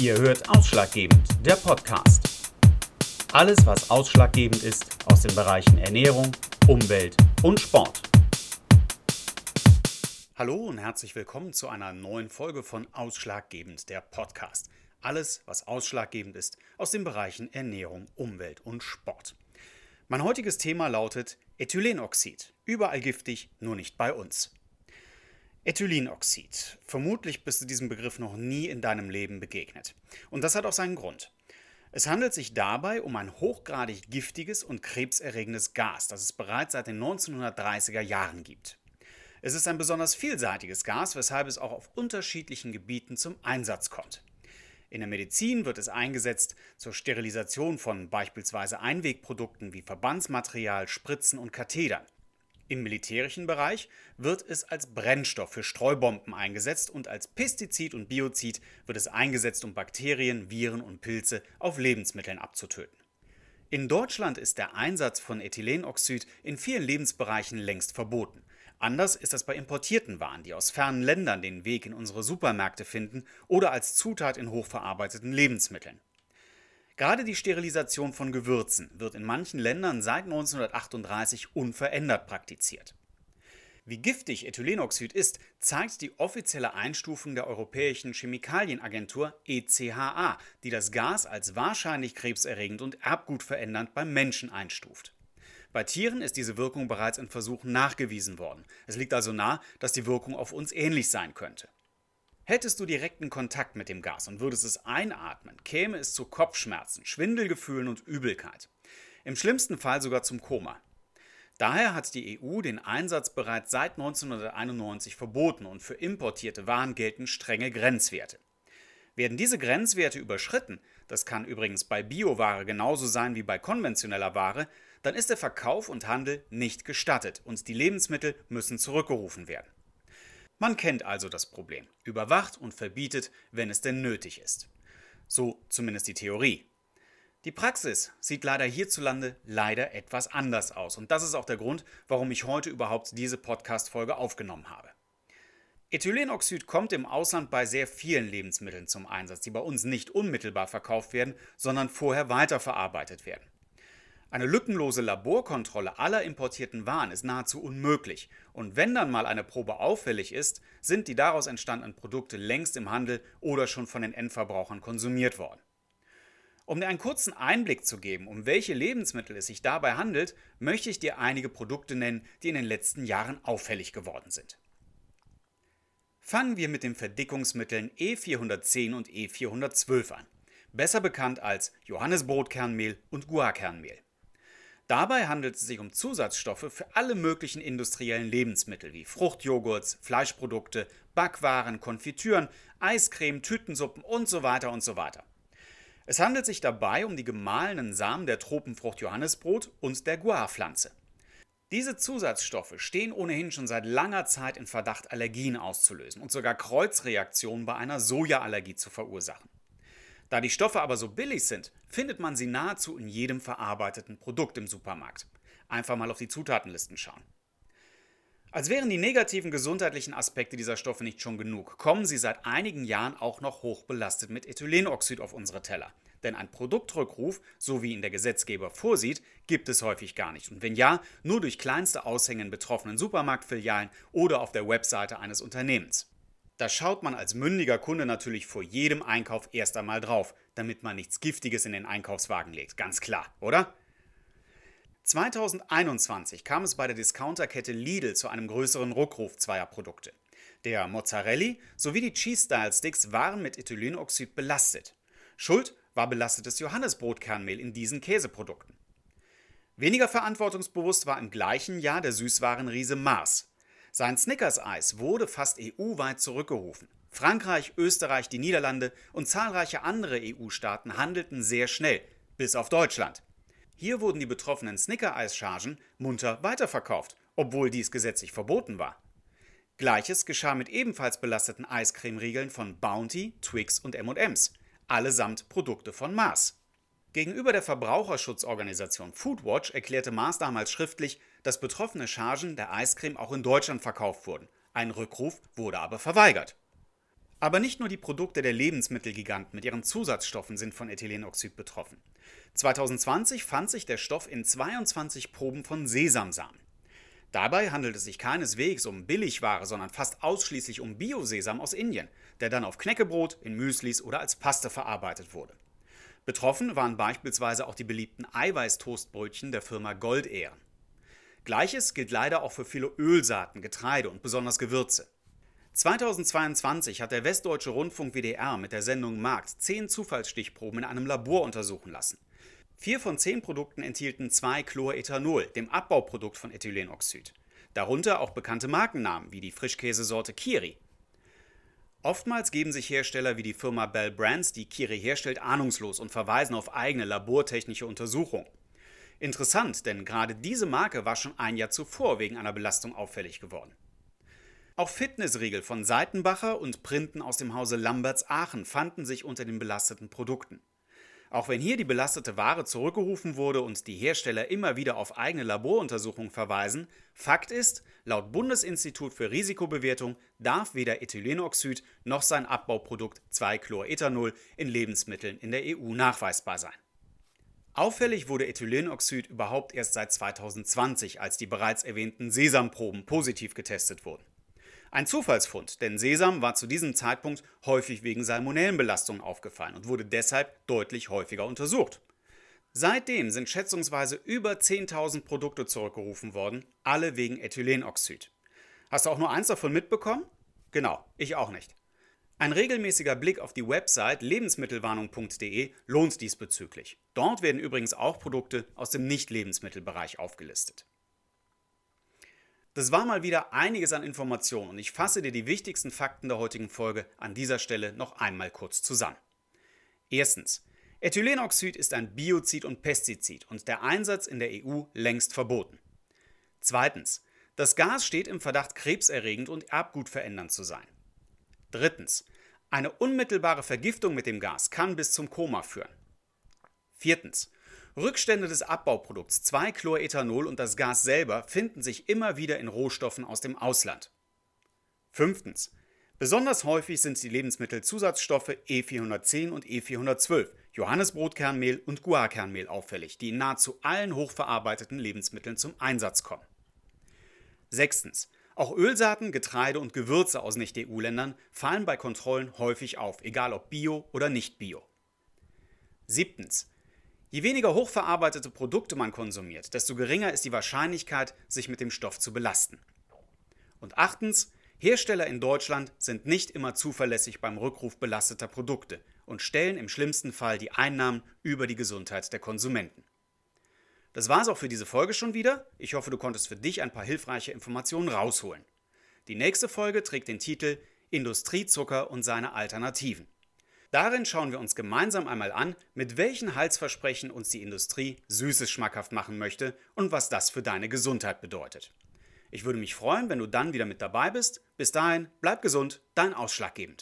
Ihr hört Ausschlaggebend, der Podcast. Alles, was ausschlaggebend ist aus den Bereichen Ernährung, Umwelt und Sport. Hallo und herzlich willkommen zu einer neuen Folge von Ausschlaggebend, der Podcast. Alles, was ausschlaggebend ist aus den Bereichen Ernährung, Umwelt und Sport. Mein heutiges Thema lautet Ethylenoxid. Überall giftig, nur nicht bei uns. Ethylenoxid. Vermutlich bist du diesem Begriff noch nie in deinem Leben begegnet. Und das hat auch seinen Grund. Es handelt sich dabei um ein hochgradig giftiges und krebserregendes Gas, das es bereits seit den 1930er Jahren gibt. Es ist ein besonders vielseitiges Gas, weshalb es auch auf unterschiedlichen Gebieten zum Einsatz kommt. In der Medizin wird es eingesetzt zur Sterilisation von beispielsweise Einwegprodukten wie Verbandsmaterial, Spritzen und Kathetern. Im militärischen Bereich wird es als Brennstoff für Streubomben eingesetzt und als Pestizid und Biozid wird es eingesetzt, um Bakterien, Viren und Pilze auf Lebensmitteln abzutöten. In Deutschland ist der Einsatz von Ethylenoxid in vielen Lebensbereichen längst verboten. Anders ist das bei importierten Waren, die aus fernen Ländern den Weg in unsere Supermärkte finden oder als Zutat in hochverarbeiteten Lebensmitteln. Gerade die Sterilisation von Gewürzen wird in manchen Ländern seit 1938 unverändert praktiziert. Wie giftig Ethylenoxid ist, zeigt die offizielle Einstufung der Europäischen Chemikalienagentur ECHA, die das Gas als wahrscheinlich krebserregend und erbgutverändernd beim Menschen einstuft. Bei Tieren ist diese Wirkung bereits in Versuchen nachgewiesen worden. Es liegt also nahe, dass die Wirkung auf uns ähnlich sein könnte. Hättest du direkten Kontakt mit dem Gas und würdest es einatmen, käme es zu Kopfschmerzen, Schwindelgefühlen und Übelkeit. Im schlimmsten Fall sogar zum Koma. Daher hat die EU den Einsatz bereits seit 1991 verboten und für importierte Waren gelten strenge Grenzwerte. Werden diese Grenzwerte überschritten, das kann übrigens bei Bioware genauso sein wie bei konventioneller Ware, dann ist der Verkauf und Handel nicht gestattet und die Lebensmittel müssen zurückgerufen werden. Man kennt also das Problem, überwacht und verbietet, wenn es denn nötig ist. So zumindest die Theorie. Die Praxis sieht leider hierzulande leider etwas anders aus und das ist auch der Grund, warum ich heute überhaupt diese Podcast-Folge aufgenommen habe. Ethylenoxid kommt im Ausland bei sehr vielen Lebensmitteln zum Einsatz, die bei uns nicht unmittelbar verkauft werden, sondern vorher weiterverarbeitet werden. Eine lückenlose Laborkontrolle aller importierten Waren ist nahezu unmöglich. Und wenn dann mal eine Probe auffällig ist, sind die daraus entstandenen Produkte längst im Handel oder schon von den Endverbrauchern konsumiert worden. Um dir einen kurzen Einblick zu geben, um welche Lebensmittel es sich dabei handelt, möchte ich dir einige Produkte nennen, die in den letzten Jahren auffällig geworden sind. Fangen wir mit den Verdickungsmitteln E410 und E412 an, besser bekannt als Johannesbrotkernmehl und Guarkernmehl. Dabei handelt es sich um Zusatzstoffe für alle möglichen industriellen Lebensmittel wie Fruchtjoghurts, Fleischprodukte, Backwaren, Konfitüren, Eiscreme, Tütensuppen und so weiter und so weiter. Es handelt sich dabei um die gemahlenen Samen der Tropenfrucht Johannesbrot und der Guarpflanze. Diese Zusatzstoffe stehen ohnehin schon seit langer Zeit in Verdacht, Allergien auszulösen und sogar Kreuzreaktionen bei einer Sojaallergie zu verursachen. Da die Stoffe aber so billig sind, findet man sie nahezu in jedem verarbeiteten Produkt im Supermarkt. Einfach mal auf die Zutatenlisten schauen. Als wären die negativen gesundheitlichen Aspekte dieser Stoffe nicht schon genug, kommen sie seit einigen Jahren auch noch hochbelastet mit Ethylenoxid auf unsere Teller. Denn ein Produktrückruf, so wie ihn der Gesetzgeber vorsieht, gibt es häufig gar nicht. Und wenn ja, nur durch kleinste Aushängen betroffenen Supermarktfilialen oder auf der Webseite eines Unternehmens. Da schaut man als mündiger Kunde natürlich vor jedem Einkauf erst einmal drauf, damit man nichts Giftiges in den Einkaufswagen legt. Ganz klar, oder? 2021 kam es bei der Discounterkette Lidl zu einem größeren Rückruf zweier Produkte. Der Mozzarelli sowie die Cheese Style Sticks waren mit Ethylenoxid belastet. Schuld war belastetes Johannesbrotkernmehl in diesen Käseprodukten. Weniger verantwortungsbewusst war im gleichen Jahr der Süßwarenriese Mars. Sein Snickers-Eis wurde fast EU-weit zurückgerufen. Frankreich, Österreich, die Niederlande und zahlreiche andere EU-Staaten handelten sehr schnell, bis auf Deutschland. Hier wurden die betroffenen Snicker-Eischargen munter weiterverkauft, obwohl dies gesetzlich verboten war. Gleiches geschah mit ebenfalls belasteten Eiscremeriegeln von Bounty, Twix und M&M's, allesamt Produkte von Mars. Gegenüber der Verbraucherschutzorganisation Foodwatch erklärte Mars damals schriftlich, dass betroffene Chargen der Eiscreme auch in Deutschland verkauft wurden. Ein Rückruf wurde aber verweigert. Aber nicht nur die Produkte der Lebensmittelgiganten mit ihren Zusatzstoffen sind von Ethylenoxid betroffen. 2020 fand sich der Stoff in 22 Proben von Sesamsamen. Dabei handelt es sich keineswegs um Billigware, sondern fast ausschließlich um Biosesam aus Indien, der dann auf Knäckebrot, in Müslis oder als Paste verarbeitet wurde. Betroffen waren beispielsweise auch die beliebten Eiweißtoastbrötchen der Firma Goldehren. Gleiches gilt leider auch für viele Ölsaaten, Getreide und besonders Gewürze. 2022 hat der Westdeutsche Rundfunk WDR mit der Sendung Markt zehn Zufallsstichproben in einem Labor untersuchen lassen. Vier von zehn Produkten enthielten 2-Chlorethanol, dem Abbauprodukt von Ethylenoxid. Darunter auch bekannte Markennamen wie die Frischkäsesorte Kiri. Oftmals geben sich Hersteller wie die Firma Bell Brands, die Kiri herstellt, ahnungslos und verweisen auf eigene labortechnische Untersuchungen. Interessant, denn gerade diese Marke war schon ein Jahr zuvor wegen einer Belastung auffällig geworden. Auch Fitnessriegel von Seitenbacher und Printen aus dem Hause Lamberts Aachen fanden sich unter den belasteten Produkten. Auch wenn hier die belastete Ware zurückgerufen wurde und die Hersteller immer wieder auf eigene Laboruntersuchungen verweisen, Fakt ist, laut Bundesinstitut für Risikobewertung darf weder Ethylenoxid noch sein Abbauprodukt 2-Chlorethanol in Lebensmitteln in der EU nachweisbar sein. Auffällig wurde Ethylenoxid überhaupt erst seit 2020, als die bereits erwähnten Sesamproben positiv getestet wurden. Ein Zufallsfund, denn Sesam war zu diesem Zeitpunkt häufig wegen Salmonellenbelastungen aufgefallen und wurde deshalb deutlich häufiger untersucht. Seitdem sind schätzungsweise über 10.000 Produkte zurückgerufen worden, alle wegen Ethylenoxid. Hast du auch nur eins davon mitbekommen? Genau, ich auch nicht. Ein regelmäßiger Blick auf die Website lebensmittelwarnung.de lohnt diesbezüglich. Dort werden übrigens auch Produkte aus dem Nicht-Lebensmittelbereich aufgelistet. Das war mal wieder einiges an Informationen und ich fasse dir die wichtigsten Fakten der heutigen Folge an dieser Stelle noch einmal kurz zusammen. Erstens. Ethylenoxid ist ein Biozid und Pestizid und der Einsatz in der EU längst verboten. Zweitens. Das Gas steht im Verdacht, krebserregend und erbgutverändernd zu sein. Drittens. Eine unmittelbare Vergiftung mit dem Gas kann bis zum Koma führen. Viertens. Rückstände des Abbauprodukts 2-Chlorethanol und das Gas selber finden sich immer wieder in Rohstoffen aus dem Ausland. Fünftens. Besonders häufig sind die Lebensmittelzusatzstoffe E410 und E412, Johannesbrotkernmehl und Guarkernmehl auffällig, die in nahezu allen hochverarbeiteten Lebensmitteln zum Einsatz kommen. Sechstens. Auch Ölsaaten, Getreide und Gewürze aus Nicht-EU-Ländern fallen bei Kontrollen häufig auf, egal ob bio oder nicht bio. Siebtens. Je weniger hochverarbeitete Produkte man konsumiert, desto geringer ist die Wahrscheinlichkeit, sich mit dem Stoff zu belasten. Und achtens, Hersteller in Deutschland sind nicht immer zuverlässig beim Rückruf belasteter Produkte und stellen im schlimmsten Fall die Einnahmen über die Gesundheit der Konsumenten. Das war's auch für diese Folge schon wieder. Ich hoffe, du konntest für dich ein paar hilfreiche Informationen rausholen. Die nächste Folge trägt den Titel Industriezucker und seine Alternativen. Darin schauen wir uns gemeinsam einmal an, mit welchen Halsversprechen uns die Industrie Süßes schmackhaft machen möchte und was das für deine Gesundheit bedeutet. Ich würde mich freuen, wenn du dann wieder mit dabei bist. Bis dahin, bleib gesund, dein Ausschlaggebend.